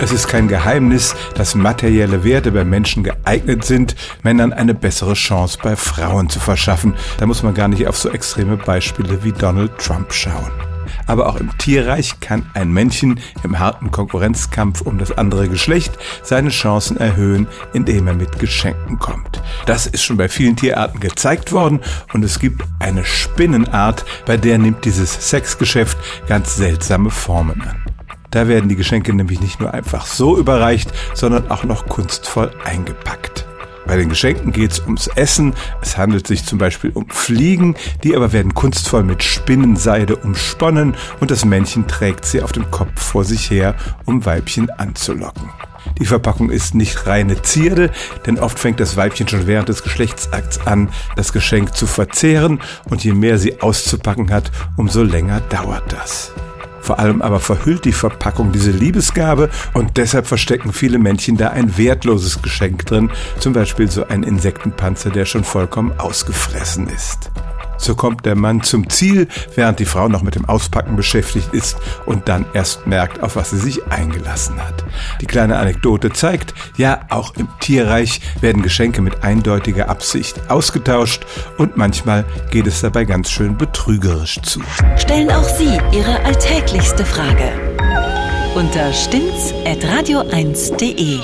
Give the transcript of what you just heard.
Es ist kein Geheimnis, dass materielle Werte bei Menschen geeignet sind, Männern eine bessere Chance bei Frauen zu verschaffen. Da muss man gar nicht auf so extreme Beispiele wie Donald Trump schauen. Aber auch im Tierreich kann ein Männchen im harten Konkurrenzkampf um das andere Geschlecht seine Chancen erhöhen, indem er mit Geschenken kommt. Das ist schon bei vielen Tierarten gezeigt worden und es gibt eine Spinnenart, bei der nimmt dieses Sexgeschäft ganz seltsame Formen an. Da werden die Geschenke nämlich nicht nur einfach so überreicht, sondern auch noch kunstvoll eingepackt. Bei den Geschenken geht es ums Essen. Es handelt sich zum Beispiel um Fliegen, die aber werden kunstvoll mit Spinnenseide umsponnen und das Männchen trägt sie auf dem Kopf vor sich her, um Weibchen anzulocken. Die Verpackung ist nicht reine Zierde, denn oft fängt das Weibchen schon während des Geschlechtsakts an, das Geschenk zu verzehren und je mehr sie auszupacken hat, umso länger dauert das. Vor allem aber verhüllt die Verpackung diese Liebesgabe und deshalb verstecken viele Männchen da ein wertloses Geschenk drin, zum Beispiel so ein Insektenpanzer, der schon vollkommen ausgefressen ist. So kommt der Mann zum Ziel, während die Frau noch mit dem Auspacken beschäftigt ist und dann erst merkt, auf was sie sich eingelassen hat. Die kleine Anekdote zeigt, ja, auch im Tierreich werden Geschenke mit eindeutiger Absicht ausgetauscht und manchmal geht es dabei ganz schön betrügerisch zu. Stellen auch Sie Ihre alltäglichste Frage unter stimmtz.radio1.de.